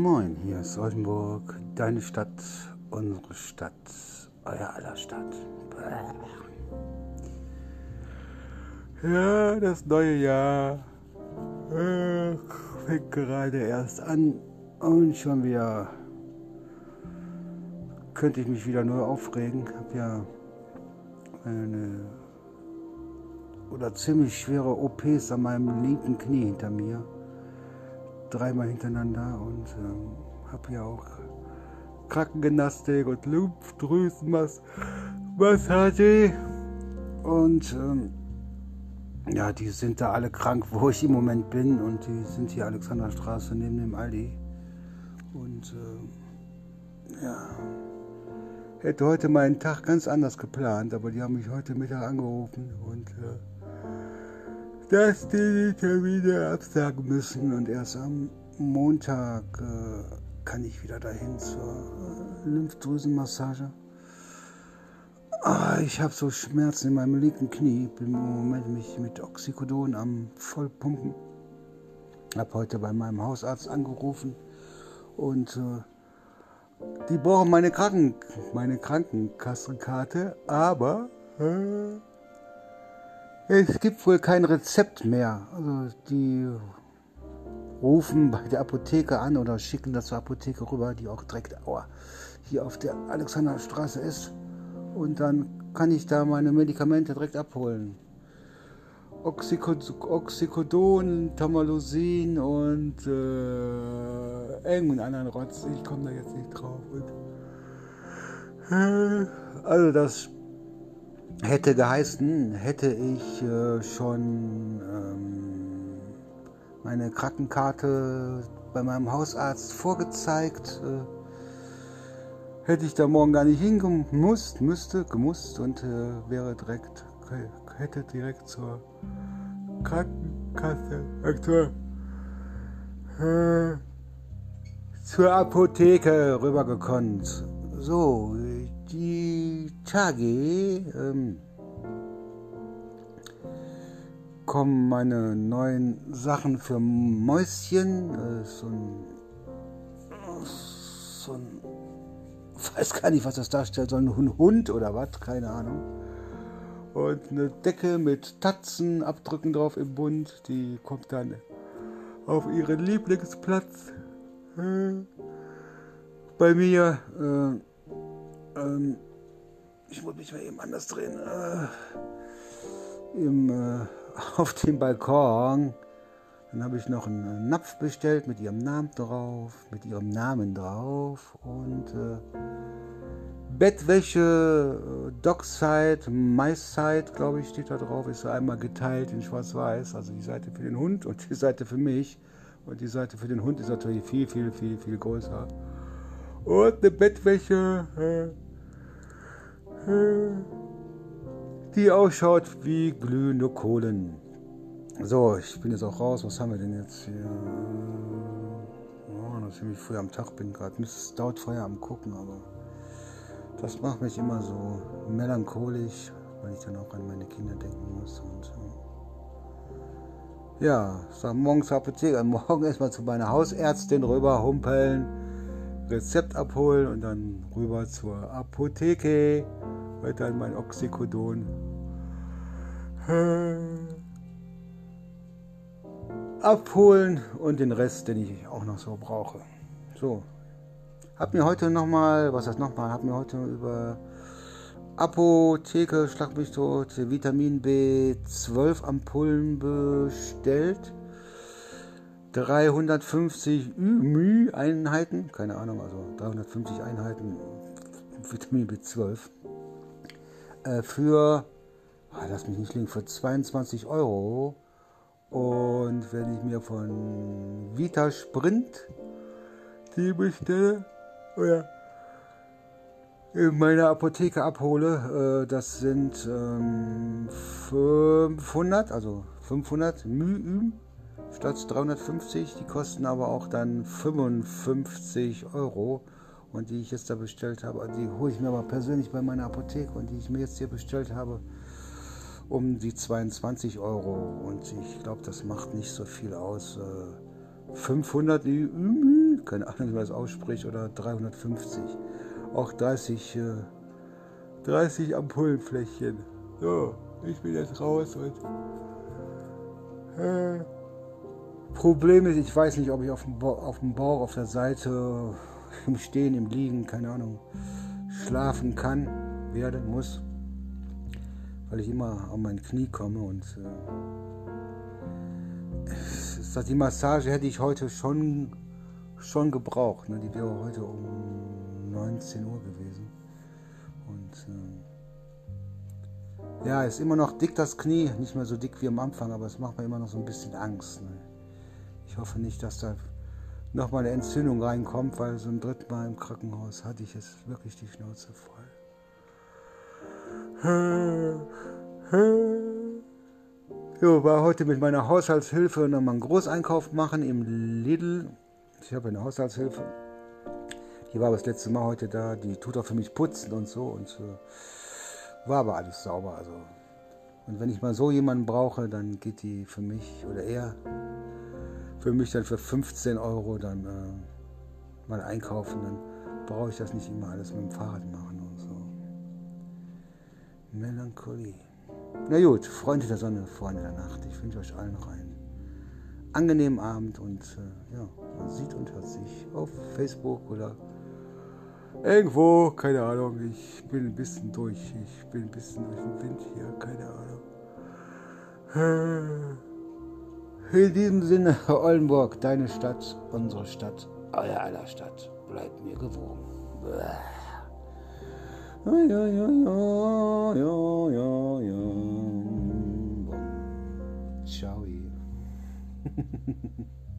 Moin hier ist Oldenburg, deine Stadt, unsere Stadt, euer aller Stadt. Ja, das neue Jahr fängt gerade erst an und schon wieder könnte ich mich wieder nur aufregen. Ich habe ja eine oder ziemlich schwere OPs an meinem linken Knie hinter mir dreimal hintereinander und ähm, habe ja auch Krankengymnastik und Lymphdrüsenmassage und ähm, ja, die sind da alle krank, wo ich im Moment bin und die sind hier Alexanderstraße neben dem Aldi. Und äh, ja, hätte heute meinen Tag ganz anders geplant, aber die haben mich heute Mittag angerufen und äh, dass die die Termine absagen müssen und erst am Montag äh, kann ich wieder dahin zur äh, Lymphdrüsenmassage. Ah, ich habe so Schmerzen in meinem linken Knie, bin im Moment mich mit Oxycodon am Vollpumpen. Habe heute bei meinem Hausarzt angerufen und äh, die brauchen meine, Kranken, meine Krankenkassenkarte, aber äh, es gibt wohl kein Rezept mehr. Also die rufen bei der Apotheke an oder schicken das zur Apotheke rüber, die auch direkt hier auf der Alexanderstraße ist. Und dann kann ich da meine Medikamente direkt abholen. Oxycodon, Tamalosin und äh, irgendeinen anderen Rotz. Ich komme da jetzt nicht drauf. Und, äh, also das hätte geheißen, hätte ich äh, schon ähm, meine Krankenkarte bei meinem Hausarzt vorgezeigt, äh, hätte ich da morgen gar nicht hingemusst, müsste, gemusst und äh, wäre direkt, hätte direkt zur Krankenkasse, äh, zur, äh, zur Apotheke rübergekonnt. So, die Tage ähm, kommen meine neuen Sachen für Mäuschen. Äh, so ein, so ein, weiß gar nicht, was das darstellt, so ein Hund oder was, keine Ahnung. Und eine Decke mit Tatzenabdrücken drauf im Bund, die kommt dann auf ihren Lieblingsplatz äh, bei mir. Äh, ähm, ich muss mich mal eben anders drehen. Äh, im, äh, auf dem Balkon. Dann habe ich noch einen Napf bestellt mit ihrem Namen drauf, mit ihrem Namen drauf und äh, Bettwäsche, äh, Dockside, MySide, glaube ich, steht da drauf, ist einmal geteilt in Schwarz-Weiß, also die Seite für den Hund und die Seite für mich. Und die Seite für den Hund ist natürlich viel, viel, viel, viel größer. Und eine Bettwäsche, äh, die ausschaut wie glühende Kohlen. So, ich bin jetzt auch raus. Was haben wir denn jetzt hier? Oh, dass ich ziemlich früh am Tag bin gerade. Es dauert vorher am Gucken, aber das macht mich immer so melancholisch, weil ich dann auch an meine Kinder denken muss. Und, ja, sag morgen zur Apotheke, morgen erstmal zu meiner Hausärztin rüber humpeln, Rezept abholen und dann rüber zur Apotheke weiter in mein Oxycodon. Abholen und den Rest, den ich auch noch so brauche. So. Hab mir heute nochmal, was heißt nochmal, hab mir heute über Apotheke, schlag mich tot, Vitamin B12 Ampullen bestellt. 350 μ Einheiten, keine Ahnung, also 350 Einheiten Vitamin B12 äh, für, ah, lass mich nicht liegen, für 22 Euro. Und wenn ich mir von Vita Sprint die bestelle oder in meiner Apotheke abhole, äh, das sind ähm, 500, also 500 Mühen statt 350. Die kosten aber auch dann 55 Euro und die ich jetzt da bestellt habe, die hole ich mir aber persönlich bei meiner Apotheke und die ich mir jetzt hier bestellt habe, um die 22 Euro. Und ich glaube, das macht nicht so viel aus. Äh, 500, keine Ahnung, wie man das ausspricht, oder 350. Auch 30, 30 Ampullenfläschchen. So, ich bin jetzt raus und. Äh, Problem ist, ich weiß nicht, ob ich auf dem, auf dem Bauch, auf der Seite, im Stehen, im Liegen, keine Ahnung, schlafen kann, werden muss, weil ich immer an mein Knie komme und äh, die Massage hätte ich heute schon, schon gebraucht. Ne? Die wäre heute um 19 Uhr gewesen. Und äh, ja, ist immer noch dick das Knie, nicht mehr so dick wie am Anfang, aber es macht mir immer noch so ein bisschen Angst. Ne? Ich hoffe nicht, dass da nochmal eine Entzündung reinkommt, weil so ein dritten Mal im Krankenhaus hatte ich jetzt wirklich die Schnauze voll. Jo, war heute mit meiner Haushaltshilfe nochmal einen Großeinkauf machen im Lidl. Ich habe eine Haushaltshilfe. Die war das letzte Mal heute da. Die tut auch für mich putzen und so. Und äh, war aber alles sauber. Also. Und wenn ich mal so jemanden brauche, dann geht die für mich oder er für mich dann für 15 Euro dann äh, mal einkaufen, dann brauche ich das nicht immer alles mit dem Fahrrad machen und so. Melancholie. Na gut, Freunde der Sonne, Freunde der Nacht. Ich wünsche euch allen noch einen angenehmen Abend und äh, ja, man sieht und hört sich auf Facebook oder irgendwo, keine Ahnung. Ich bin ein bisschen durch. Ich bin ein bisschen durch den Wind hier, keine Ahnung. In diesem Sinne, Oldenburg, deine Stadt, unsere Stadt, euer aller Stadt, bleibt mir gewogen. Ja, ja, ja, ja, ja. Ciao.